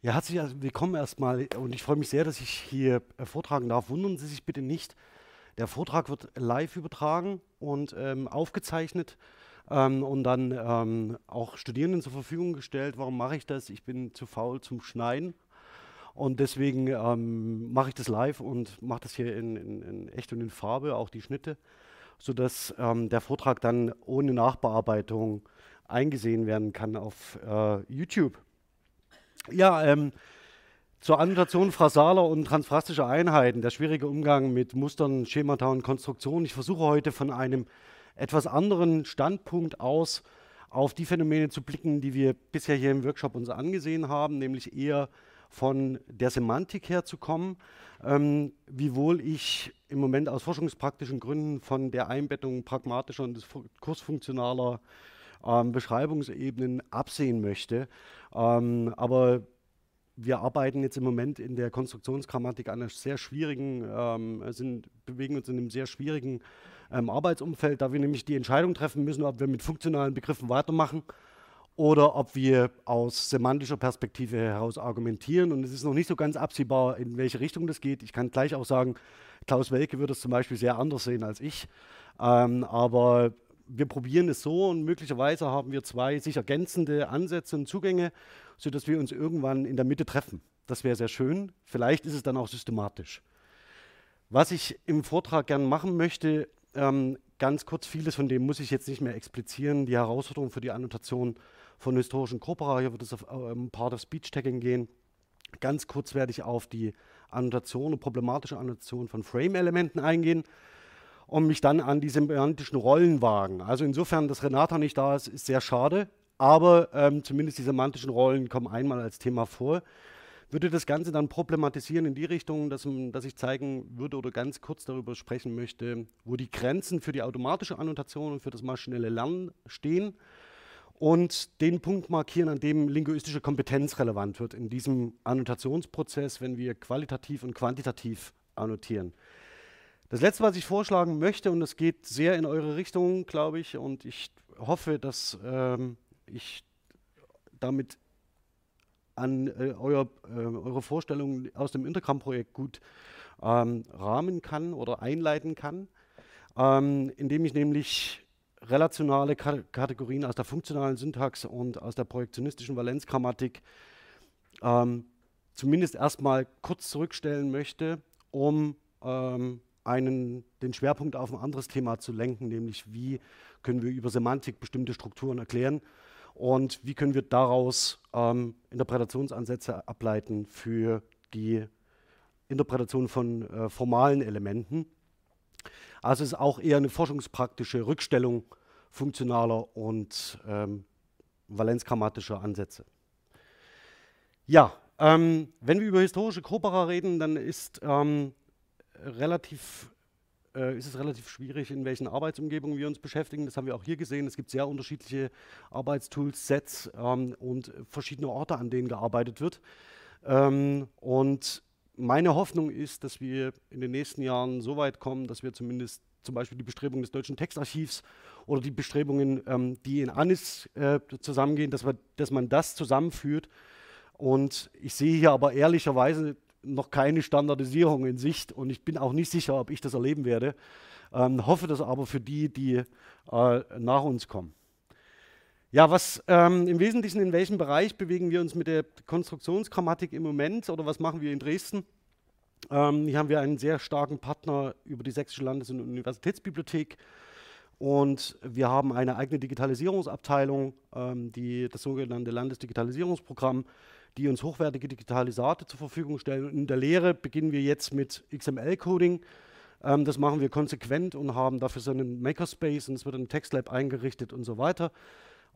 Ja, herzlich willkommen erstmal und ich freue mich sehr, dass ich hier äh, vortragen darf. Wundern Sie sich bitte nicht, der Vortrag wird live übertragen und ähm, aufgezeichnet ähm, und dann ähm, auch Studierenden zur Verfügung gestellt. Warum mache ich das? Ich bin zu faul zum Schneiden und deswegen ähm, mache ich das live und mache das hier in, in, in, echt und in Farbe, auch die Schnitte, sodass ähm, der Vortrag dann ohne Nachbearbeitung eingesehen werden kann auf äh, YouTube. Ja, ähm, zur Annotation phrasaler und transfrastischer Einheiten, der schwierige Umgang mit Mustern, Schemata und Konstruktionen. Ich versuche heute von einem etwas anderen Standpunkt aus auf die Phänomene zu blicken, die wir bisher hier im Workshop uns angesehen haben, nämlich eher von der Semantik her zu kommen, ähm, wiewohl ich im Moment aus forschungspraktischen Gründen von der Einbettung pragmatischer und kursfunktionaler ähm, Beschreibungsebenen absehen möchte. Ähm, aber wir arbeiten jetzt im Moment in der Konstruktionsgrammatik an einer sehr schwierigen, ähm, sind, bewegen uns in einem sehr schwierigen ähm, Arbeitsumfeld, da wir nämlich die Entscheidung treffen müssen, ob wir mit funktionalen Begriffen weitermachen oder ob wir aus semantischer Perspektive heraus argumentieren. Und es ist noch nicht so ganz absehbar, in welche Richtung das geht. Ich kann gleich auch sagen, Klaus Welke würde es zum Beispiel sehr anders sehen als ich. Ähm, aber wir probieren es so und möglicherweise haben wir zwei sich ergänzende Ansätze und Zugänge, sodass wir uns irgendwann in der Mitte treffen. Das wäre sehr schön. Vielleicht ist es dann auch systematisch. Was ich im Vortrag gern machen möchte, ähm, ganz kurz, vieles von dem muss ich jetzt nicht mehr explizieren. Die Herausforderung für die Annotation von historischen Corpora, hier wird es auf ähm, Part of Speech Tagging gehen. Ganz kurz werde ich auf die Annotation und problematische Annotation von Frame-Elementen eingehen und mich dann an die semantischen Rollen wagen. Also insofern, dass Renata nicht da ist, ist sehr schade, aber ähm, zumindest die semantischen Rollen kommen einmal als Thema vor. Würde das Ganze dann problematisieren in die Richtung, dass, dass ich zeigen würde oder ganz kurz darüber sprechen möchte, wo die Grenzen für die automatische Annotation und für das maschinelle Lernen stehen und den Punkt markieren, an dem linguistische Kompetenz relevant wird in diesem Annotationsprozess, wenn wir qualitativ und quantitativ annotieren. Das Letzte, was ich vorschlagen möchte, und es geht sehr in eure Richtung, glaube ich, und ich hoffe, dass ähm, ich damit an äh, euer, äh, eure Vorstellungen aus dem Intercam-Projekt gut ähm, rahmen kann oder einleiten kann, ähm, indem ich nämlich relationale Kategorien aus der funktionalen Syntax und aus der projektionistischen Valenzgrammatik ähm, zumindest erstmal kurz zurückstellen möchte, um ähm, einen, den Schwerpunkt auf ein anderes Thema zu lenken, nämlich wie können wir über Semantik bestimmte Strukturen erklären und wie können wir daraus ähm, Interpretationsansätze ableiten für die Interpretation von äh, formalen Elementen. Also es ist auch eher eine forschungspraktische Rückstellung funktionaler und ähm, valenzgrammatischer Ansätze. Ja, ähm, wenn wir über historische Corpora reden, dann ist ähm, relativ äh, ist es relativ schwierig, in welchen Arbeitsumgebungen wir uns beschäftigen. Das haben wir auch hier gesehen. Es gibt sehr unterschiedliche Arbeitstools, Sets ähm, und verschiedene Orte, an denen gearbeitet wird. Ähm, und meine Hoffnung ist, dass wir in den nächsten Jahren so weit kommen, dass wir zumindest zum Beispiel die Bestrebungen des Deutschen Textarchivs oder die Bestrebungen, ähm, die in ANIS äh, zusammengehen, dass, wir, dass man das zusammenführt. Und ich sehe hier aber ehrlicherweise noch keine Standardisierung in Sicht und ich bin auch nicht sicher, ob ich das erleben werde. Ähm, hoffe das aber für die, die äh, nach uns kommen. Ja, was ähm, im Wesentlichen, in welchem Bereich bewegen wir uns mit der Konstruktionsgrammatik im Moment oder was machen wir in Dresden? Ähm, hier haben wir einen sehr starken Partner über die Sächsische Landes- und Universitätsbibliothek und wir haben eine eigene Digitalisierungsabteilung, ähm, die, das sogenannte Landesdigitalisierungsprogramm, die uns hochwertige Digitalisate zur Verfügung stellen. In der Lehre beginnen wir jetzt mit XML-Coding. Ähm, das machen wir konsequent und haben dafür so einen Makerspace und es wird ein Textlab eingerichtet und so weiter.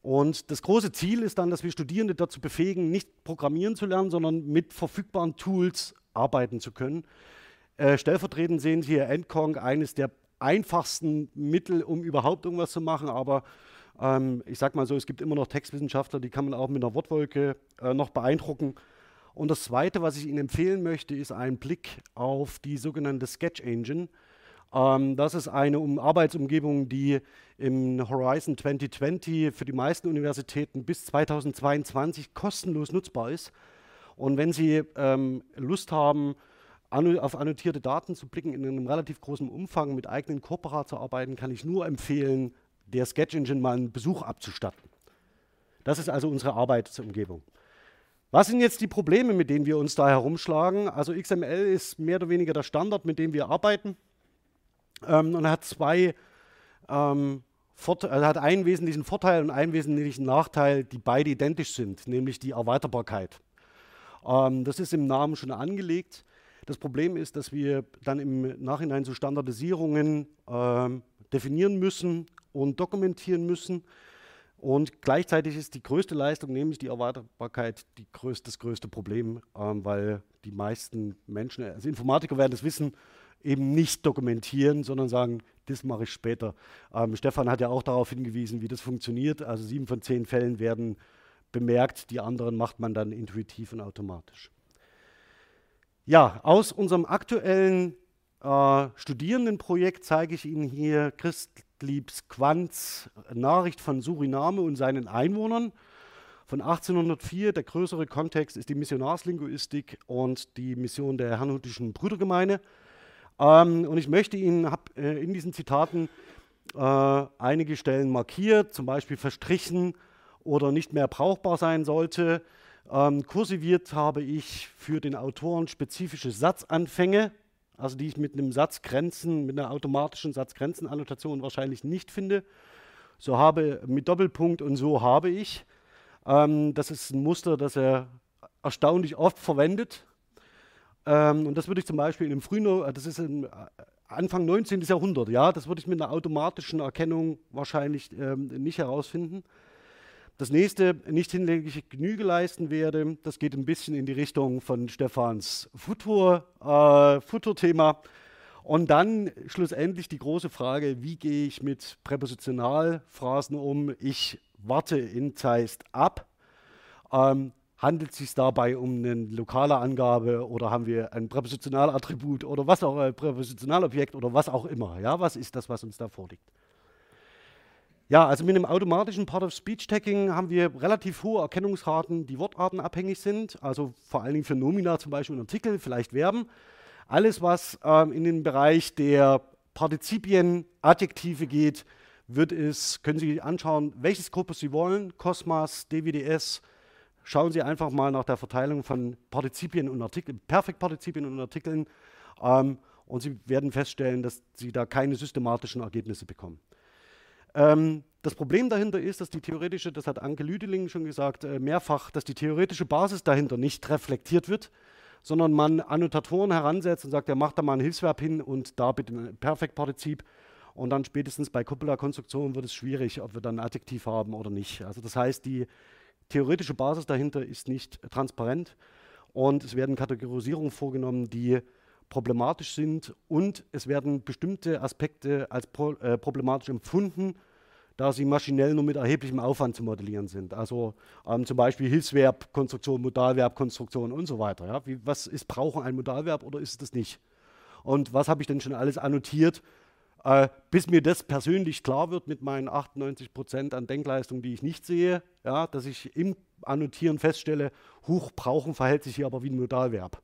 Und das große Ziel ist dann, dass wir Studierende dazu befähigen, nicht programmieren zu lernen, sondern mit verfügbaren Tools arbeiten zu können. Äh, stellvertretend sehen Sie hier Endkong, eines der einfachsten Mittel, um überhaupt irgendwas zu machen, aber ähm, ich sage mal so, es gibt immer noch Textwissenschaftler, die kann man auch mit einer Wortwolke äh, noch beeindrucken. Und das Zweite, was ich Ihnen empfehlen möchte, ist ein Blick auf die sogenannte Sketch Engine. Ähm, das ist eine um Arbeitsumgebung, die im Horizon 2020 für die meisten Universitäten bis 2022 kostenlos nutzbar ist. Und wenn Sie ähm, Lust haben, auf annotierte Daten zu blicken in einem relativ großen Umfang mit eigenen Corpora zu arbeiten, kann ich nur empfehlen, der Sketch Engine mal einen Besuch abzustatten. Das ist also unsere Arbeitsumgebung. Was sind jetzt die Probleme, mit denen wir uns da herumschlagen? Also XML ist mehr oder weniger der Standard, mit dem wir arbeiten. Ähm, und hat zwei ähm, er hat einen wesentlichen Vorteil und einen wesentlichen Nachteil, die beide identisch sind, nämlich die Erweiterbarkeit. Ähm, das ist im Namen schon angelegt. Das Problem ist, dass wir dann im Nachhinein so Standardisierungen äh, definieren müssen und dokumentieren müssen. Und gleichzeitig ist die größte Leistung, nämlich die Erweiterbarkeit, die größte, das größte Problem, ähm, weil die meisten Menschen, also Informatiker werden das wissen, eben nicht dokumentieren, sondern sagen, das mache ich später. Ähm, Stefan hat ja auch darauf hingewiesen, wie das funktioniert. Also sieben von zehn Fällen werden bemerkt, die anderen macht man dann intuitiv und automatisch. Ja, aus unserem aktuellen äh, Studierendenprojekt zeige ich Ihnen hier Christliebs Quanz Nachricht von Suriname und seinen Einwohnern von 1804. Der größere Kontext ist die Missionarslinguistik und die Mission der Herrnhutischen Brüdergemeinde. Ähm, und ich möchte Ihnen, habe äh, in diesen Zitaten äh, einige Stellen markiert, zum Beispiel verstrichen oder nicht mehr brauchbar sein sollte. Ähm, kursiviert habe ich für den Autoren spezifische Satzanfänge, also die ich mit einem Satzgrenzen, mit einer automatischen Satzgrenzenannotation wahrscheinlich nicht finde. So habe mit Doppelpunkt und so habe ich. Ähm, das ist ein Muster, das er erstaunlich oft verwendet. Ähm, und das würde ich zum Beispiel in einem frühen, äh, das ist im äh, Anfang 19. Jahrhundert, ja, das würde ich mit einer automatischen Erkennung wahrscheinlich ähm, nicht herausfinden. Das nächste, nicht hinlängliche Genüge leisten werde, das geht ein bisschen in die Richtung von Stefans äh, Futur-Thema. Und dann schlussendlich die große Frage, wie gehe ich mit Präpositionalphrasen um? Ich warte in Zeist ab. Ähm, Handelt es sich dabei um eine lokale Angabe oder haben wir ein Präpositionalattribut oder was auch, ein äh, Präpositionalobjekt oder was auch immer? Ja, was ist das, was uns da vorliegt? Ja, also mit einem automatischen Part-of-Speech-Tagging haben wir relativ hohe Erkennungsraten, die wortartenabhängig sind, also vor allen Dingen für Nomina zum Beispiel und Artikel, vielleicht Verben. Alles, was ähm, in den Bereich der Partizipien, Adjektive geht, wird es, können Sie anschauen, welches Korpus Sie wollen, Cosmas, DWDS, Schauen Sie einfach mal nach der Verteilung von Partizipien und Artikeln, Perfektpartizipien und Artikeln ähm, und Sie werden feststellen, dass Sie da keine systematischen Ergebnisse bekommen. Ähm, das Problem dahinter ist, dass die theoretische, das hat Anke Lüdeling schon gesagt, äh, mehrfach, dass die theoretische Basis dahinter nicht reflektiert wird, sondern man Annotatoren heransetzt und sagt, er macht da mal ein Hilfsverb hin und da bitte ein Perfektpartizip. Und dann spätestens bei Copula-Konstruktionen wird es schwierig, ob wir dann ein Adjektiv haben oder nicht. Also das heißt, die theoretische Basis dahinter ist nicht transparent und es werden Kategorisierungen vorgenommen, die problematisch sind und es werden bestimmte Aspekte als pro, äh, problematisch empfunden, da sie maschinell nur mit erheblichem Aufwand zu modellieren sind. Also ähm, zum Beispiel Hilfsverbkonstruktion, Modalverbkonstruktion und so weiter. Ja? Wie, was ist Brauchen ein Modalverb oder ist es das nicht? Und was habe ich denn schon alles annotiert, äh, bis mir das persönlich klar wird mit meinen 98 Prozent an Denkleistung, die ich nicht sehe, ja, dass ich im Annotieren feststelle, Huch, brauchen verhält sich hier aber wie ein Modalverb.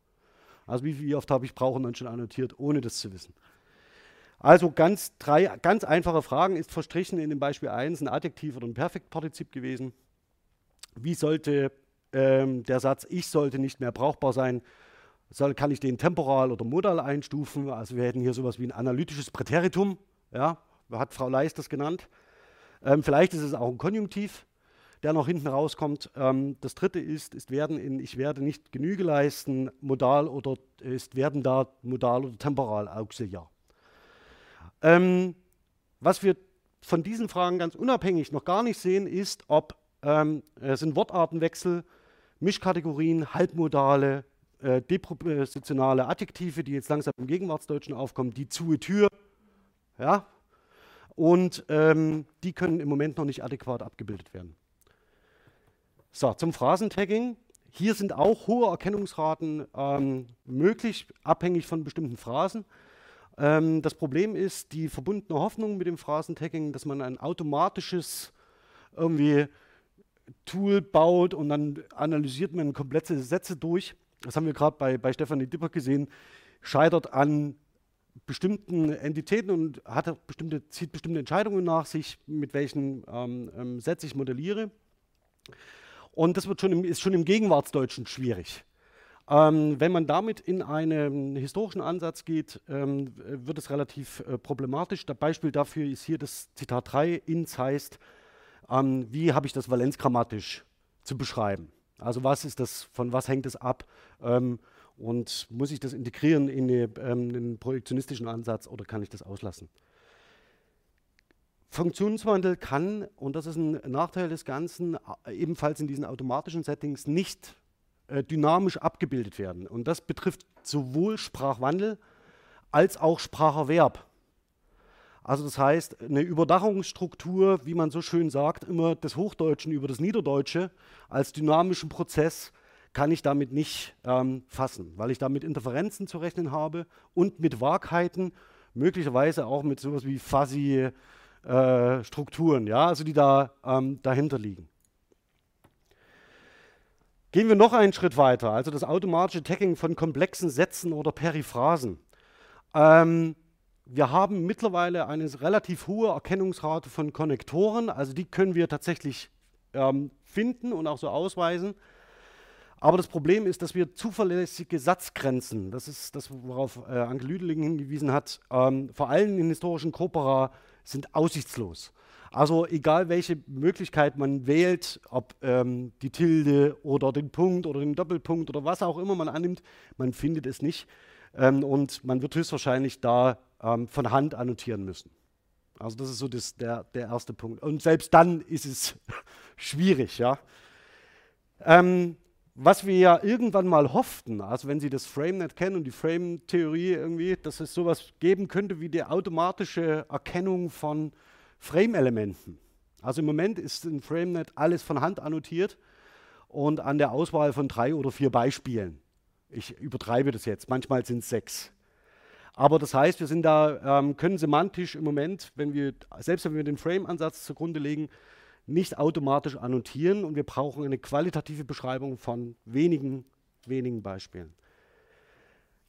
Also wie, wie oft habe ich brauchen dann schon annotiert, ohne das zu wissen. Also ganz, drei ganz einfache Fragen. Ist verstrichen in dem Beispiel 1 ein Adjektiv oder ein Perfektpartizip gewesen? Wie sollte ähm, der Satz Ich sollte nicht mehr brauchbar sein soll, kann ich den temporal oder modal einstufen. Also wir hätten hier sowas wie ein analytisches Präteritum. Ja, hat Frau Leist das genannt. Ähm, vielleicht ist es auch ein Konjunktiv, der noch hinten rauskommt. Ähm, das dritte ist, ist werden in ich werde nicht Genüge leisten, modal oder ist werden da modal oder temporal auxiliar. Ähm, was wir von diesen Fragen ganz unabhängig noch gar nicht sehen, ist, ob ähm, es sind Wortartenwechsel, Mischkategorien, Halbmodale, äh, depropositionale Adjektive, die jetzt langsam im Gegenwartsdeutschen aufkommen, die zu Tür, ja, und ähm, die können im Moment noch nicht adäquat abgebildet werden. So, zum Phrasentagging. Hier sind auch hohe Erkennungsraten ähm, möglich, abhängig von bestimmten Phrasen. Ähm, das Problem ist die verbundene Hoffnung mit dem Phrasentagging, dass man ein automatisches irgendwie Tool baut und dann analysiert man komplette Sätze durch. Das haben wir gerade bei, bei Stefanie Dipper gesehen. Scheitert an bestimmten Entitäten und hat bestimmte, zieht bestimmte Entscheidungen nach sich, mit welchen ähm, ähm, Sätzen ich modelliere. Und das wird schon im, ist schon im Gegenwartsdeutschen schwierig. Ähm, wenn man damit in einen historischen Ansatz geht, ähm, wird es relativ äh, problematisch. Das Beispiel dafür ist hier das Zitat 3, ins heißt, ähm, wie habe ich das valenzgrammatisch zu beschreiben? Also was ist das, von was hängt es ab? Ähm, und muss ich das integrieren in, eine, ähm, einen projektionistischen Ansatz oder kann ich das auslassen? Funktionswandel kann, und das ist ein Nachteil des Ganzen, ebenfalls in diesen automatischen Settings nicht äh, dynamisch abgebildet werden. Und das betrifft sowohl Sprachwandel als auch Spracherwerb. Also das heißt, eine Überdachungsstruktur, wie man so schön sagt, immer des Hochdeutschen über das Niederdeutsche als dynamischen Prozess kann ich damit nicht ähm, fassen, weil ich da mit Interferenzen zu rechnen habe und mit Wahrheiten, möglicherweise auch mit sowas wie fuzzy äh, Strukturen, ja, also die da ähm, dahinter liegen. Gehen wir noch einen Schritt weiter, also das automatische Tagging von komplexen Sätzen oder Periphrasen. Ähm, wir haben mittlerweile eine relativ hohe Erkennungsrate von Konnektoren, also die können wir tatsächlich ähm, finden und auch so ausweisen. Aber das Problem ist, dass wir zuverlässige Satzgrenzen, das ist das, worauf äh, Anke Lüdeling hingewiesen hat, ähm, vor allem in historischen Corpora sind aussichtslos. Also egal welche Möglichkeit man wählt, ob ähm, die Tilde oder den Punkt oder den Doppelpunkt oder was auch immer man annimmt, man findet es nicht. Ähm, und man wird höchstwahrscheinlich da ähm, von Hand annotieren müssen. Also das ist so das, der, der erste Punkt. Und selbst dann ist es schwierig. Ja. Ähm, was wir ja irgendwann mal hofften, also wenn Sie das FrameNet kennen und die Frame-Theorie irgendwie, dass es sowas geben könnte wie die automatische Erkennung von Frame-Elementen. Also im Moment ist in FrameNet alles von Hand annotiert und an der Auswahl von drei oder vier Beispielen. Ich übertreibe das jetzt, manchmal sind es sechs. Aber das heißt, wir sind da, ähm, können semantisch im Moment, wenn wir, selbst wenn wir den Frame-Ansatz zugrunde legen, nicht automatisch annotieren und wir brauchen eine qualitative Beschreibung von wenigen, wenigen Beispielen.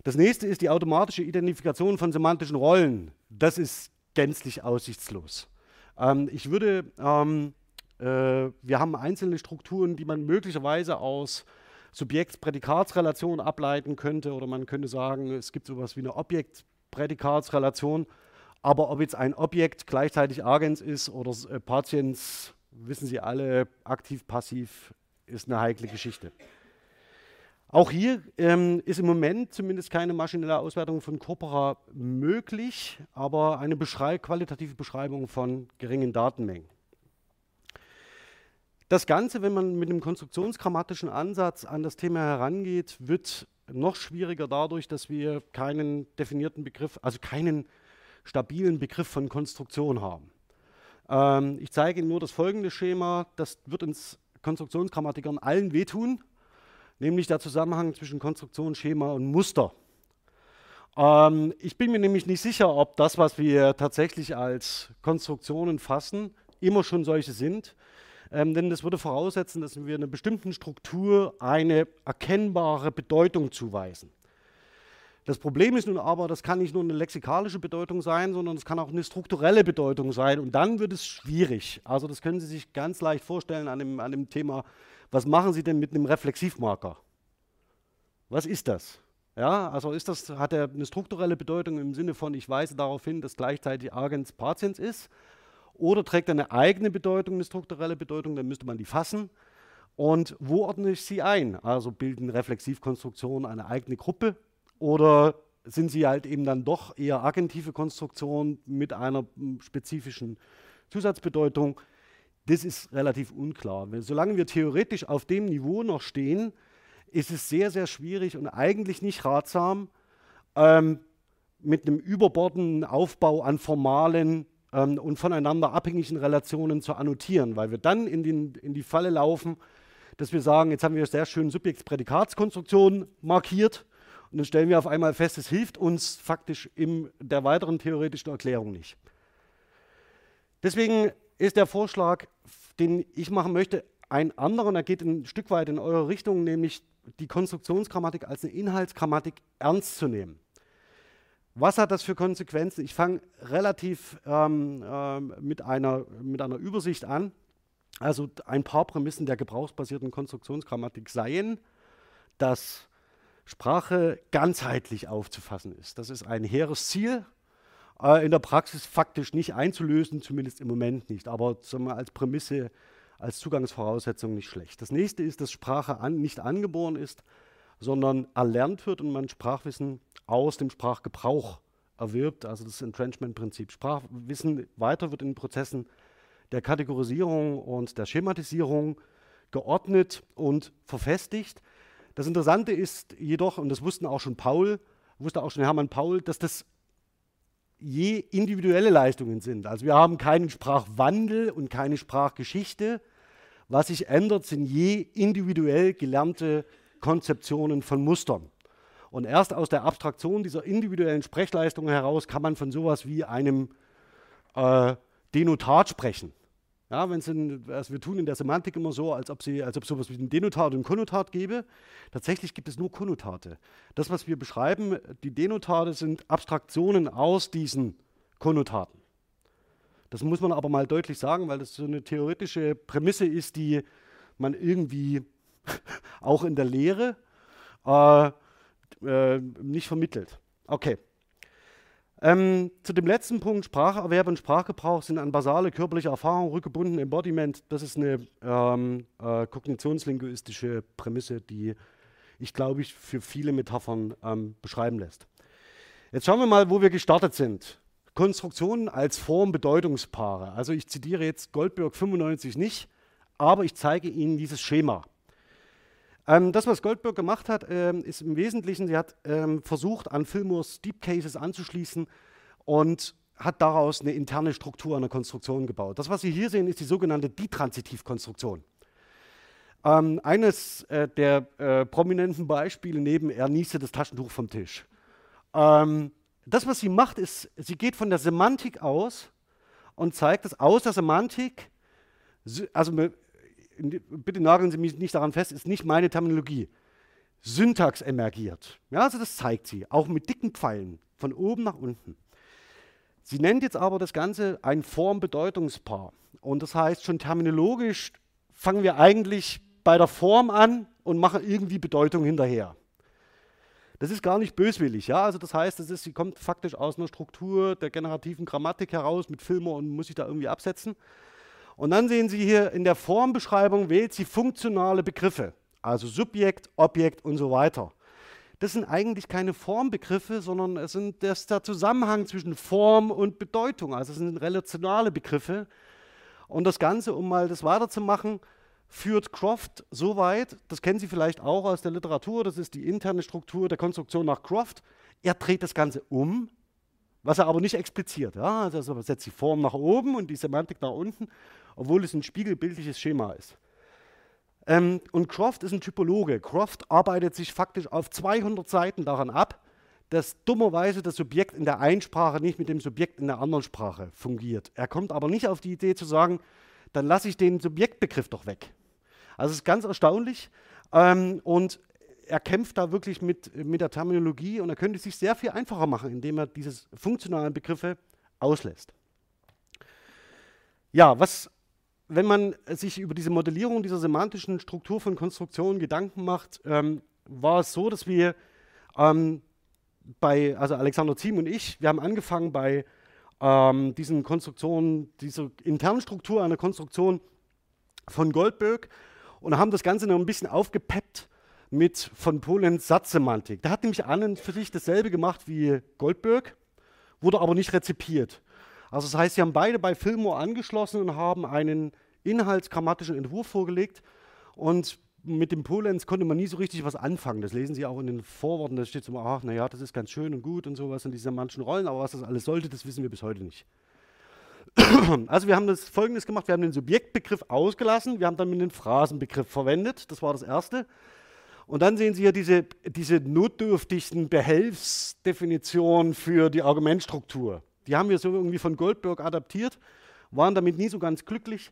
Das nächste ist die automatische Identifikation von semantischen Rollen. Das ist gänzlich aussichtslos. Ähm, ich würde, ähm, äh, wir haben einzelne Strukturen, die man möglicherweise aus Subjekt-Prädikatsrelation ableiten könnte oder man könnte sagen, es gibt sowas wie eine Objekt-Prädikatsrelation, aber ob jetzt ein Objekt gleichzeitig Agens ist oder äh, Patiens wissen Sie alle, aktiv, passiv ist eine heikle Geschichte. Auch hier ähm, ist im Moment zumindest keine maschinelle Auswertung von Corpora möglich, aber eine Beschrei qualitative Beschreibung von geringen Datenmengen. Das Ganze, wenn man mit einem konstruktionsgrammatischen Ansatz an das Thema herangeht, wird noch schwieriger dadurch, dass wir keinen definierten Begriff, also keinen stabilen Begriff von Konstruktion haben. Ähm, ich zeige Ihnen nur das folgende Schema. Das wird uns Konstruktionsgrammatikern allen wehtun, nämlich der Zusammenhang zwischen Konstruktion, Schema und Muster. Ähm, ich bin mir nämlich nicht sicher, ob das, was wir tatsächlich als Konstruktionen fassen, immer schon solche sind. Ähm, denn das würde voraussetzen, dass wir einer bestimmten Struktur eine erkennbare Bedeutung zuweisen. Das Problem ist nun aber, das kann nicht nur eine lexikalische Bedeutung sein, sondern es kann auch eine strukturelle Bedeutung sein. Und dann wird es schwierig. Also das können Sie sich ganz leicht vorstellen an dem, an dem Thema, was machen Sie denn mit einem Reflexivmarker? Was ist das? Ja, also ist das, hat er eine strukturelle Bedeutung im Sinne von, ich weise darauf hin, dass gleichzeitig Agens Patiens ist? Oder trägt er eine eigene Bedeutung, eine strukturelle Bedeutung, dann müsste man die fassen. Und wo ordne ich sie ein? Also bilden Reflexivkonstruktionen eine eigene Gruppe oder sind sie halt eben dann doch eher agentive Konstruktionen mit einer hm, spezifischen Zusatzbedeutung? Das ist relativ unklar. Solange wir theoretisch auf dem Niveau noch stehen, ist es sehr, sehr schwierig und eigentlich nicht ratsam, ähm, mit einem überbordenden Aufbau an formalen ähm, und voneinander abhängigen Relationen zu annotieren, weil wir dann in, den, in die Falle laufen, dass wir sagen, jetzt haben wir sehr schön Subjekt-Prädikatskonstruktion markiert und dann stellen wir auf einmal fest, es hilft uns faktisch in der weiteren theoretischen Erklärung nicht. Deswegen ist der Vorschlag, den ich machen möchte, einen anderen, er geht ein Stück weit in eure Richtung, nämlich die Konstruktionsgrammatik als eine Inhaltsgrammatik ernst zu nehmen. Was hat das für Konsequenzen? Ich fange relativ ähm, ähm, mit, einer, mit einer Übersicht an. Also ein paar Prämissen der gebrauchsbasierten Konstruktionsgrammatik seien, dass Sprache ganzheitlich aufzufassen ist. Das ist ein hehres Ziel, äh, in der Praxis faktisch nicht einzulösen, zumindest im Moment nicht, aber als Prämisse, als Zugangsvoraussetzung nicht schlecht. Das nächste ist, dass Sprache an, nicht angeboren ist, sondern erlernt wird und man Sprachwissen aus dem Sprachgebrauch erwirbt, also das Entrenchment-Prinzip. Sprachwissen weiter wird in Prozessen der Kategorisierung und der Schematisierung geordnet und verfestigt. Das Interessante ist jedoch, und das wussten auch schon Paul, wusste auch schon Hermann Paul, dass das je individuelle Leistungen sind. Also wir haben keinen Sprachwandel und keine Sprachgeschichte. Was sich ändert, sind je individuell gelernte Konzeptionen von Mustern. Und erst aus der Abstraktion dieser individuellen Sprechleistung heraus kann man von sowas wie einem äh, Denotat sprechen. Ja, wenn's in, also wir tun in der Semantik immer so, als ob es als ob sowas wie ein Denotat und ein Konnotat gäbe. Tatsächlich gibt es nur Konnotate. Das, was wir beschreiben, die Denotate sind Abstraktionen aus diesen Konnotaten. Das muss man aber mal deutlich sagen, weil das so eine theoretische Prämisse ist, die man irgendwie auch in der Lehre äh, äh, nicht vermittelt. Okay. Ähm, zu dem letzten Punkt, Spracherwerb und Sprachgebrauch sind an basale körperliche Erfahrungen rückgebunden. Embodiment, das ist eine ähm, äh, kognitionslinguistische Prämisse, die ich glaube ich für viele Metaphern ähm, beschreiben lässt. Jetzt schauen wir mal, wo wir gestartet sind. Konstruktionen als Form-Bedeutungspaare. Also ich zitiere jetzt Goldberg 95 nicht, aber ich zeige Ihnen dieses Schema. Ähm, das, was Goldberg gemacht hat, ähm, ist im Wesentlichen, sie hat ähm, versucht, an Fillmores Deep Cases anzuschließen und hat daraus eine interne Struktur einer Konstruktion gebaut. Das, was Sie hier sehen, ist die sogenannte Ditransitivkonstruktion. Ähm, eines äh, der äh, prominenten Beispiele neben er nieste das Taschentuch vom Tisch. Ähm, das, was sie macht, ist, sie geht von der Semantik aus und zeigt, dass aus der Semantik, also bitte nageln Sie mich nicht daran fest, ist nicht meine Terminologie. Syntax emergiert. Ja, also das zeigt sie, auch mit dicken Pfeilen, von oben nach unten. Sie nennt jetzt aber das Ganze ein Form-Bedeutungspaar. Und das heißt, schon terminologisch fangen wir eigentlich bei der Form an und machen irgendwie Bedeutung hinterher. Das ist gar nicht böswillig, ja. Also das heißt, das ist, sie kommt faktisch aus einer Struktur der generativen Grammatik heraus mit Filmer und muss sich da irgendwie absetzen. Und dann sehen Sie hier in der Formbeschreibung wählt sie funktionale Begriffe, also Subjekt, Objekt und so weiter. Das sind eigentlich keine Formbegriffe, sondern es sind das der Zusammenhang zwischen Form und Bedeutung. Also es sind relationale Begriffe. Und das Ganze, um mal das weiterzumachen, führt Croft so weit, das kennen Sie vielleicht auch aus der Literatur, das ist die interne Struktur der Konstruktion nach Croft. Er dreht das Ganze um was er aber nicht expliziert. Ja? Also er setzt die Form nach oben und die Semantik nach unten, obwohl es ein spiegelbildliches Schema ist. Ähm, und Croft ist ein Typologe. Croft arbeitet sich faktisch auf 200 Seiten daran ab, dass dummerweise das Subjekt in der einen Sprache nicht mit dem Subjekt in der anderen Sprache fungiert. Er kommt aber nicht auf die Idee zu sagen, dann lasse ich den Subjektbegriff doch weg. Also es ist ganz erstaunlich. Ähm, und er kämpft da wirklich mit, mit der Terminologie und er könnte es sich sehr viel einfacher machen, indem er diese funktionalen Begriffe auslässt. Ja, was, wenn man sich über diese Modellierung dieser semantischen Struktur von Konstruktionen Gedanken macht, ähm, war es so, dass wir ähm, bei, also Alexander Ziem und ich, wir haben angefangen bei ähm, diesen Konstruktionen, dieser internen Struktur einer Konstruktion von Goldberg und haben das Ganze noch ein bisschen aufgepeppt mit von Polens Satzsemantik. Der hat nämlich an und für sich dasselbe gemacht wie Goldberg, wurde aber nicht rezipiert. Also das heißt, sie haben beide bei Fillmore angeschlossen und haben einen inhaltsgrammatischen Entwurf vorgelegt und mit dem Polenz konnte man nie so richtig was anfangen. Das lesen Sie auch in den Vorworten, da steht so, ach, naja, das ist ganz schön und gut und sowas in diesen manchen Rollen, aber was das alles sollte, das wissen wir bis heute nicht. Also wir haben das folgendes gemacht, wir haben den Subjektbegriff ausgelassen, wir haben dann den Phrasenbegriff verwendet, das war das Erste. Und dann sehen Sie hier diese, diese notdürftigen Behelfsdefinitionen für die Argumentstruktur. Die haben wir so irgendwie von Goldberg adaptiert, waren damit nie so ganz glücklich.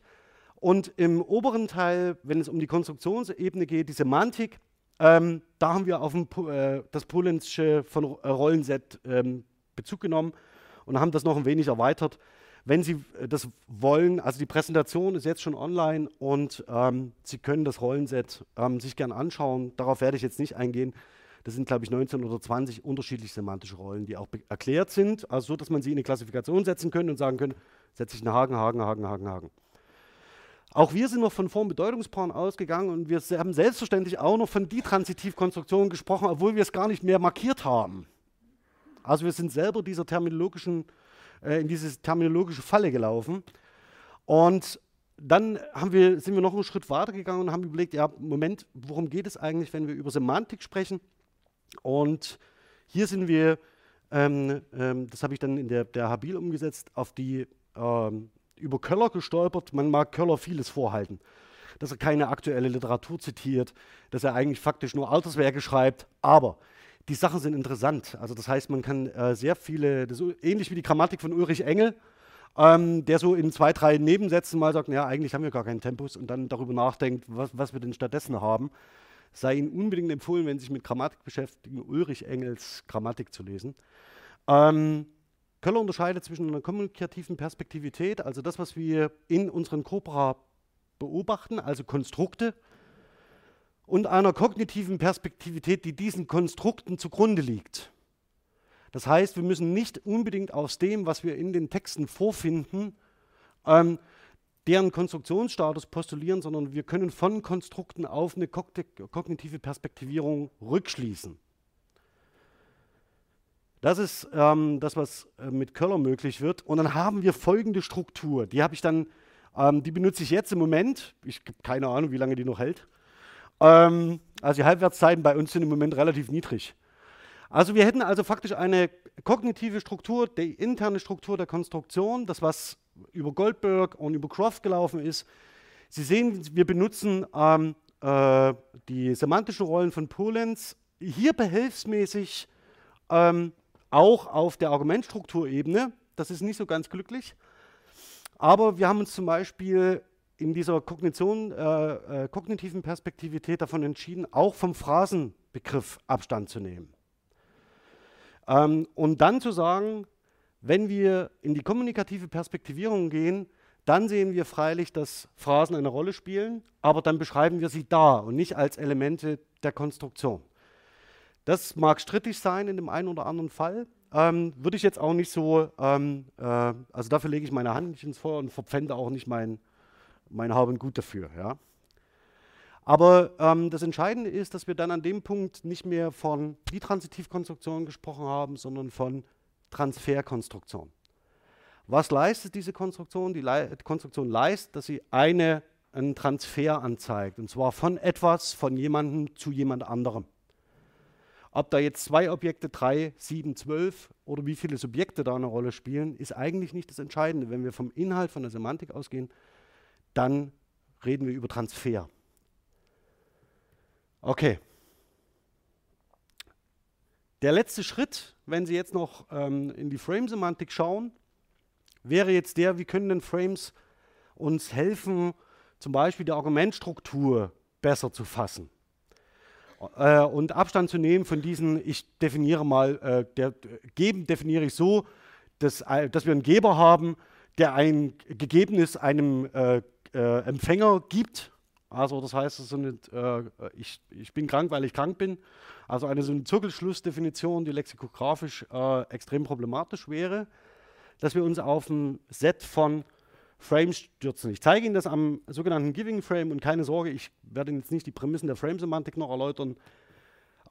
Und im oberen Teil, wenn es um die Konstruktionsebene geht, die Semantik, ähm, da haben wir auf dem, äh, das Polensche von äh, Rollenset ähm, Bezug genommen und haben das noch ein wenig erweitert. Wenn Sie äh, das wollen, also die Präsentation ist jetzt schon online und ähm, Sie können das Rollenset ähm, sich gern anschauen. Darauf werde ich jetzt nicht eingehen. Das sind, glaube ich, 19 oder 20 unterschiedliche semantische Rollen, die auch erklärt sind, also so, dass man sie in eine Klassifikation setzen könnte und sagen könnte, setze ich einen Haken, Haken, Haken, Haken, Haken. Auch wir sind noch von Form-Bedeutungspaaren ausgegangen und wir haben selbstverständlich auch noch von Ditransitivkonstruktionen gesprochen, obwohl wir es gar nicht mehr markiert haben. Also wir sind selber dieser terminologischen, äh, in diese terminologische Falle gelaufen. Und dann wir, sind wir noch einen Schritt weiter gegangen und haben überlegt, ja, Moment, worum geht es eigentlich, wenn wir über Semantik sprechen? Und hier sind wir, ähm, ähm, das habe ich dann in der, der Habil umgesetzt, auf die ähm, über Köller gestolpert. Man mag Köller vieles vorhalten. Dass er keine aktuelle Literatur zitiert, dass er eigentlich faktisch nur Alterswerke schreibt. Aber die Sachen sind interessant. Also das heißt, man kann äh, sehr viele, das ist ähnlich wie die Grammatik von Ulrich Engel, ähm, der so in zwei, drei Nebensätzen mal sagt, ja, eigentlich haben wir gar keinen Tempus und dann darüber nachdenkt, was, was wir denn stattdessen haben. Sei Ihnen unbedingt empfohlen, wenn Sie sich mit Grammatik beschäftigen, Ulrich Engels Grammatik zu lesen. Ähm, Köller unterscheidet zwischen einer kommunikativen Perspektivität, also das, was wir in unseren Corpora beobachten, also Konstrukte, und einer kognitiven Perspektivität, die diesen Konstrukten zugrunde liegt. Das heißt, wir müssen nicht unbedingt aus dem, was wir in den Texten vorfinden, ähm, deren Konstruktionsstatus postulieren, sondern wir können von Konstrukten auf eine kognitive Perspektivierung rückschließen. Das ist ähm, das, was äh, mit Köller möglich wird. Und dann haben wir folgende Struktur. Die habe ich dann, ähm, die benutze ich jetzt im Moment. Ich habe keine Ahnung, wie lange die noch hält. Ähm, also die Halbwertszeiten bei uns sind im Moment relativ niedrig. Also wir hätten also faktisch eine kognitive Struktur, die interne Struktur der Konstruktion, das was über Goldberg und über Croft gelaufen ist. Sie sehen, wir benutzen ähm, äh, die semantischen Rollen von Polenz hier behelfsmäßig ähm, auch auf der Argumentstrukturebene. Das ist nicht so ganz glücklich. Aber wir haben uns zum Beispiel in dieser Kognition, äh, äh, kognitiven Perspektivität davon entschieden, auch vom Phrasenbegriff Abstand zu nehmen. Ähm, und dann zu sagen, wenn wir in die kommunikative Perspektivierung gehen, dann sehen wir freilich, dass Phrasen eine Rolle spielen, aber dann beschreiben wir sie da und nicht als Elemente der Konstruktion. Das mag strittig sein in dem einen oder anderen Fall. Ähm, Würde ich jetzt auch nicht so, ähm, äh, also dafür lege ich meine Hand nicht ins Feuer und verpfände auch nicht mein, mein Hab Gut dafür. Ja. Aber ähm, das Entscheidende ist, dass wir dann an dem Punkt nicht mehr von Bitransitivkonstruktion gesprochen haben, sondern von Transferkonstruktion. Was leistet diese Konstruktion? Die Le Konstruktion leistet, dass sie eine, einen Transfer anzeigt, und zwar von etwas, von jemandem zu jemand anderem. Ob da jetzt zwei Objekte, drei, sieben, zwölf oder wie viele Subjekte da eine Rolle spielen, ist eigentlich nicht das Entscheidende. Wenn wir vom Inhalt, von der Semantik ausgehen, dann reden wir über Transfer. Okay. Der letzte Schritt, wenn Sie jetzt noch ähm, in die Frame-Semantik schauen, wäre jetzt der, wie können denn Frames uns helfen, zum Beispiel die Argumentstruktur besser zu fassen äh, und Abstand zu nehmen von diesen, ich definiere mal, äh, der, geben definiere ich so, dass, äh, dass wir einen Geber haben, der ein Gegebenes einem Empfänger gibt. Also das heißt, so eine, äh, ich, ich bin krank, weil ich krank bin. Also eine so eine Zirkelschlussdefinition, die lexikografisch extrem problematisch wäre, dass wir uns auf ein Set von Frames stürzen. Ich zeige Ihnen das am sogenannten Giving Frame und keine Sorge, ich werde Ihnen jetzt nicht die Prämissen der Frame-Semantik noch erläutern.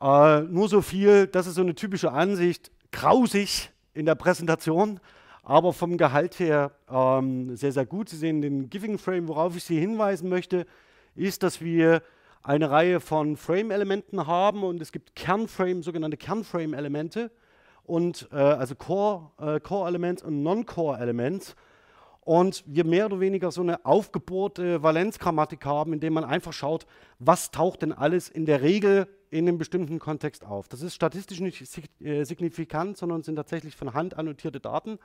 Äh, nur so viel, das ist so eine typische Ansicht, grausig in der Präsentation, aber vom Gehalt her ähm, sehr, sehr gut. Sie sehen den Giving Frame, worauf ich Sie hinweisen möchte, ist, dass wir eine Reihe von Frame-Elementen haben und es gibt Kernframe, sogenannte Kernframe-Elemente und äh, also Core-Elements äh, Core und Non-Core-Elements und wir mehr oder weniger so eine aufgebohrte Valenzgrammatik haben, indem man einfach schaut, was taucht denn alles in der Regel in einem bestimmten Kontext auf. Das ist statistisch nicht äh, signifikant, sondern sind tatsächlich von Hand annotierte Daten,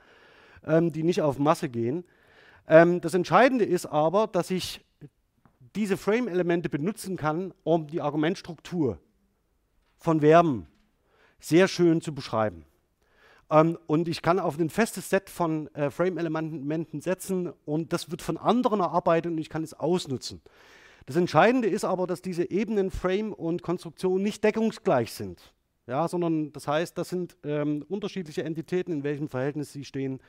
ähm, die nicht auf Masse gehen. Ähm, das Entscheidende ist aber, dass ich diese Frame-Elemente benutzen kann, um die Argumentstruktur von Verben sehr schön zu beschreiben. Ähm, und ich kann auf ein festes Set von äh, Frame-Elementen setzen und das wird von anderen erarbeitet und ich kann es ausnutzen. Das Entscheidende ist aber, dass diese Ebenen Frame und Konstruktion nicht deckungsgleich sind. Ja, sondern das heißt, das sind ähm, unterschiedliche Entitäten, in welchem Verhältnis sie stehen.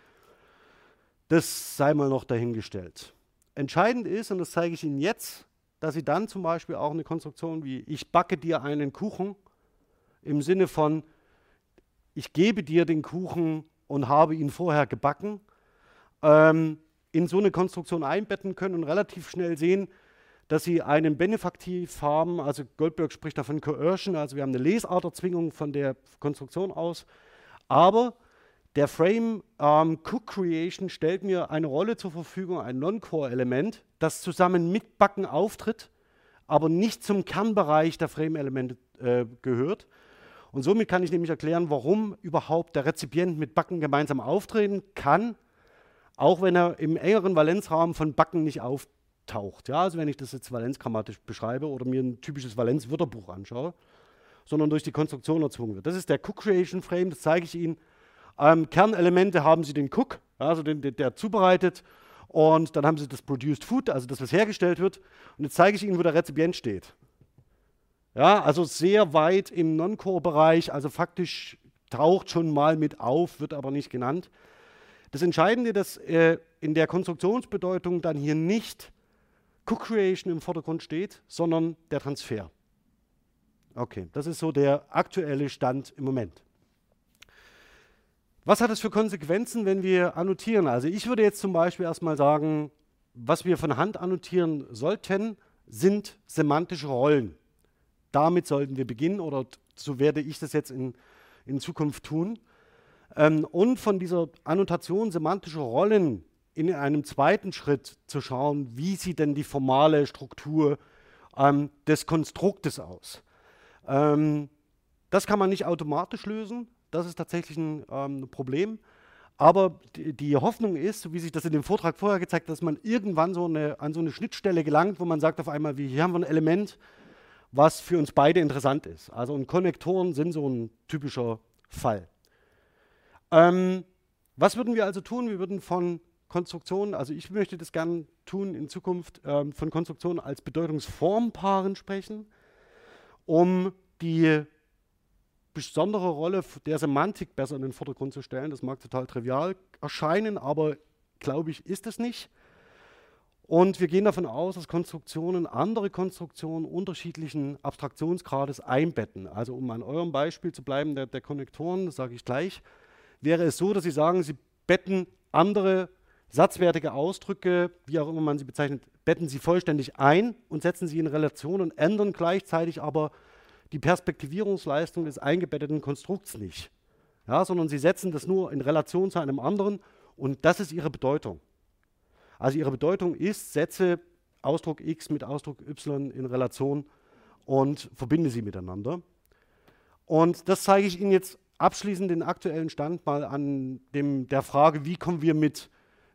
Das sei mal noch dahingestellt. Entscheidend ist, und das zeige ich Ihnen jetzt, dass Sie dann zum Beispiel auch eine Konstruktion wie ich backe dir einen Kuchen im Sinne von ich gebe dir den Kuchen und habe ihn vorher gebacken, ähm, in so eine Konstruktion einbetten können und relativ schnell sehen, dass sie einen Benefaktiv haben, also Goldberg spricht davon Coercion, also wir haben eine Lesarterzwingung von der Konstruktion aus, aber der Frame ähm, Cook Creation stellt mir eine Rolle zur Verfügung, ein Non-Core-Element, das zusammen mit Backen auftritt, aber nicht zum Kernbereich der Frame-Elemente äh, gehört. Und somit kann ich nämlich erklären, warum überhaupt der Rezipient mit Backen gemeinsam auftreten kann, auch wenn er im engeren Valenzrahmen von Backen nicht auftaucht. Ja, also wenn ich das jetzt valenzgrammatisch beschreibe oder mir ein typisches Valenz-Wörterbuch anschaue, sondern durch die Konstruktion erzwungen wird. Das ist der Cook Creation Frame, das zeige ich Ihnen ähm, Kernelemente haben Sie den Cook, also den, der, der zubereitet. Und dann haben Sie das Produced Food, also das, was hergestellt wird. Und jetzt zeige ich Ihnen, wo der Rezipient steht. Ja, also sehr weit im Non-Core-Bereich, also faktisch taucht schon mal mit auf, wird aber nicht genannt. Das Entscheidende, dass äh, in der Konstruktionsbedeutung dann hier nicht Cook Creation im Vordergrund steht, sondern der Transfer. Okay, das ist so der aktuelle Stand im Moment. Was hat es für Konsequenzen, wenn wir annotieren? Also ich würde jetzt zum Beispiel erstmal sagen, was wir von Hand annotieren sollten, sind semantische Rollen. Damit sollten wir beginnen oder so werde ich das jetzt in, in Zukunft tun. Ähm, und von dieser Annotation semantischer Rollen in einem zweiten Schritt zu schauen, wie sieht denn die formale Struktur ähm, des Konstruktes aus. Ähm, das kann man nicht automatisch lösen, das ist tatsächlich ein ähm, Problem. Aber die, die, Hoffnung ist, wie sich das in dem Vortrag vorher gezeigt hat, dass man irgendwann so eine, an so eine Schnittstelle gelangt, wo man sagt auf einmal, wie, hier haben wir ein Element, was für uns beide interessant ist. Also und Konnektoren sind so ein typischer Fall. Ähm, was würden wir also tun? Wir würden von Konstruktionen, also ich möchte das gerne tun in Zukunft, ähm, von Konstruktionen als Bedeutungsformpaaren sprechen, um die besondere Rolle der Semantik besser in den Vordergrund zu stellen. Das mag total trivial erscheinen, aber glaube ich, ist es nicht. Und wir gehen davon aus, dass Konstruktionen andere Konstruktionen unterschiedlichen Abstraktionsgrades einbetten. Also um an eurem Beispiel zu bleiben, der, der Konnektoren, das sage ich gleich, wäre es so, dass Sie sagen, Sie betten andere satzwertige Ausdrücke, wie auch immer man sie bezeichnet, betten Sie vollständig ein und setzen sie in Relation und ändern gleichzeitig aber die Perspektivierungsleistung des eingebetteten Konstrukts nicht, ja, sondern sie setzen das nur in Relation zu einem anderen und das ist ihre Bedeutung. Also ihre Bedeutung ist, setze Ausdruck x mit Ausdruck y in Relation und verbinde sie miteinander. Und das zeige ich Ihnen jetzt abschließend den aktuellen Stand mal an dem, der Frage, wie kommen wir mit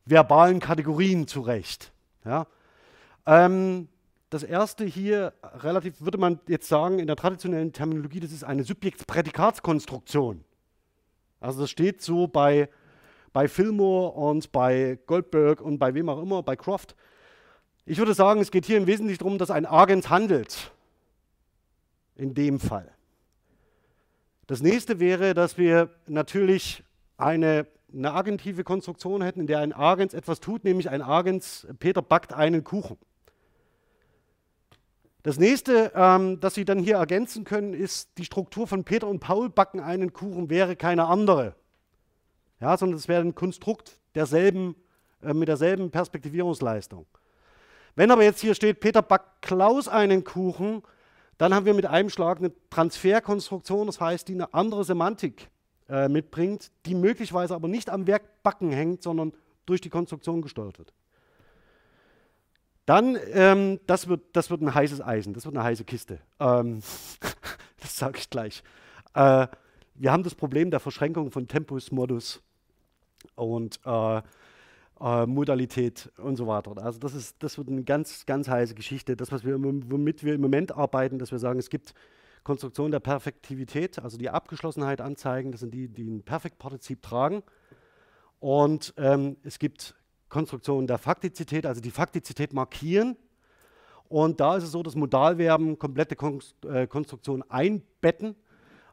verbalen Kategorien zurecht. Ja? Ähm, das erste hier, relativ würde man jetzt sagen, in der traditionellen Terminologie, das ist eine Subjekt-Prädikatskonstruktion. Also das steht so bei, bei Fillmore und bei Goldberg und bei wem auch immer, bei Croft. Ich würde sagen, es geht hier im Wesentlichen darum, dass ein Agent handelt. In dem Fall. Das nächste wäre, dass wir natürlich eine, eine agentive Konstruktion hätten, in der ein Agent etwas tut, nämlich ein Agent, Peter backt einen Kuchen. Das nächste, ähm, das Sie dann hier ergänzen können, ist, die Struktur von Peter und Paul backen einen Kuchen wäre keine andere. Ja, sondern es wäre ein Konstrukt derselben, äh, mit derselben Perspektivierungsleistung. Wenn aber jetzt hier steht, Peter backt Klaus einen Kuchen, dann haben wir mit einem Schlag eine Transferkonstruktion, das heißt, die eine andere Semantik äh, mitbringt, die möglicherweise aber nicht am Werk Backen hängt, sondern durch die Konstruktion gesteuert wird. Dann, ähm, das, wird, das wird ein heißes Eisen, das wird eine heiße Kiste. Ähm, das sage ich gleich. Äh, wir haben das Problem der Verschränkung von Tempus, Modus und, äh, äh, Modalität und so weiter. Also das, ist, das wird eine ganz, ganz heiße Geschichte. Das, was wir, womit wir im Moment arbeiten, dass wir sagen, es gibt Konstruktionen der Perfektivität, also die Abgeschlossenheit anzeigen, das sind die, die ein Perfektpartizip tragen. Und ähm, es gibt Konstruktionen der Faktizität, also die Faktizität markieren. Und da ist es so, dass Modalverben komplette äh, Konstruktionen einbetten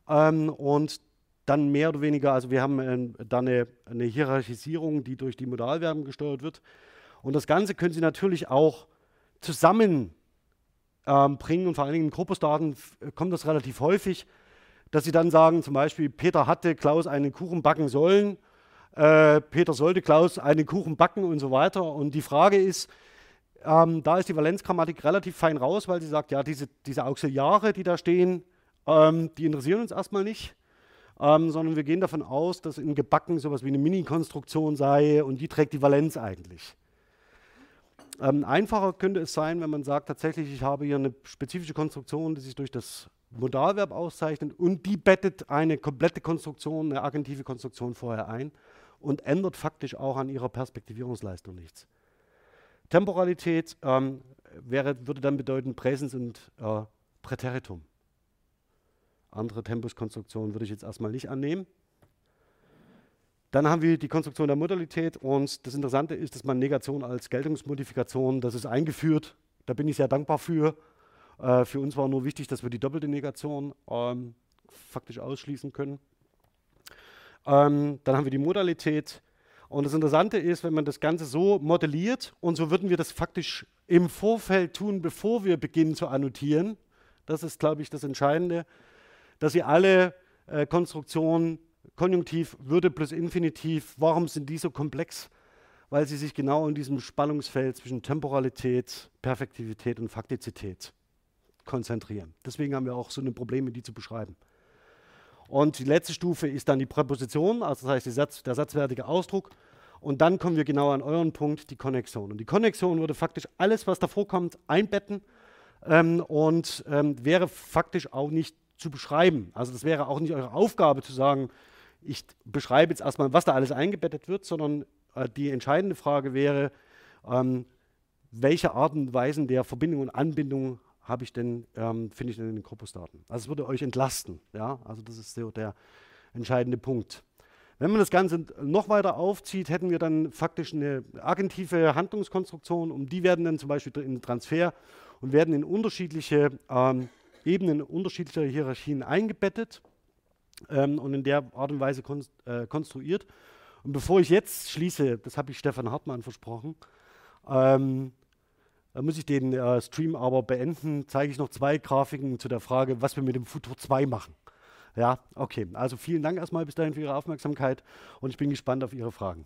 ähm, und dann mehr oder weniger, also wir haben äh, dann eine, eine, Hierarchisierung, die durch die Modalverben gesteuert wird. Und das Ganze können Sie natürlich auch zusammenbringen ähm, und vor allen Dingen in Korpusdaten kommt das relativ häufig, dass Sie dann sagen, zum Beispiel, Peter hatte Klaus einen Kuchen backen sollen, äh, Peter sollte Klaus einen Kuchen backen und so weiter. Und die Frage ist, ähm, da ist die Valenzgrammatik relativ fein raus, weil sie sagt, ja, diese, diese Auxiliare, die da stehen, ähm, die interessieren uns erstmal nicht ähm, sondern wir gehen davon aus, dass in Gebacken sowas wie eine Mini-Konstruktion sei und die trägt die Valenz eigentlich. Ähm, einfacher könnte es sein, wenn man sagt, tatsächlich, ich habe hier eine spezifische Konstruktion, die sich durch das Modalverb auszeichnet und die bettet eine komplette Konstruktion, eine agentive Konstruktion vorher ein und ändert faktisch auch an ihrer Perspektivierungsleistung nichts. Temporalität ähm, wäre, würde dann bedeuten Präsens und äh, Präteritum. Andere Tempuskonstruktionen würde ich jetzt erstmal nicht annehmen. Dann haben wir die Konstruktion der Modalität und das Interessante ist, dass man Negation als Geltungsmodifikation, das ist eingeführt. Da bin ich sehr dankbar für. Äh, für uns war nur wichtig, dass wir die doppelte Negation ähm, faktisch ausschließen können. Ähm, dann haben wir die Modalität. Und das Interessante ist, wenn man das Ganze so modelliert, und so würden wir das faktisch im Vorfeld tun, bevor wir beginnen zu annotieren. Das ist, glaube ich, das Entscheidende dass sie alle äh, Konstruktionen Konjunktiv, Würde plus Infinitiv, warum sind die so komplex? Weil sie sich genau in diesem Spannungsfeld zwischen Temporalität, Perfektivität und Faktizität konzentrieren. Deswegen haben wir auch so eine Probleme, die zu beschreiben. Und die letzte Stufe ist dann die Präposition, also das heißt Satz, der satzwertige Ausdruck. Und dann kommen wir genau an euren Punkt, die Konnexion. Und die Konnexion würde faktisch alles, was davor kommt, einbetten ähm, und ähm, wäre faktisch auch nicht zu beschreiben. Also das wäre auch nicht eure Aufgabe zu sagen, ich beschreibe jetzt erstmal, was da alles eingebettet wird, sondern äh, die entscheidende Frage wäre, ähm, welche Arten und Weisen der Verbindung und Anbindung habe ich denn, ähm, finde ich denn in den Korpusdaten. Also es würde euch entlasten. Ja? Also das ist so der entscheidende Punkt. Wenn man das Ganze noch weiter aufzieht, hätten wir dann faktisch eine agentive Handlungskonstruktion und die werden dann zum Beispiel in Transfer und werden in unterschiedliche ähm, Ebenen unterschiedlicher Hierarchien eingebettet ähm, und in der Art und Weise kon äh, konstruiert. Und bevor ich jetzt schließe, das habe ich Stefan Hartmann versprochen, ähm, da muss ich den äh, Stream aber beenden, zeige ich noch zwei Grafiken zu der Frage, was wir mit dem Futur 2 machen. Ja, okay. Also vielen Dank erstmal bis dahin für Ihre Aufmerksamkeit und ich bin gespannt auf Ihre Fragen.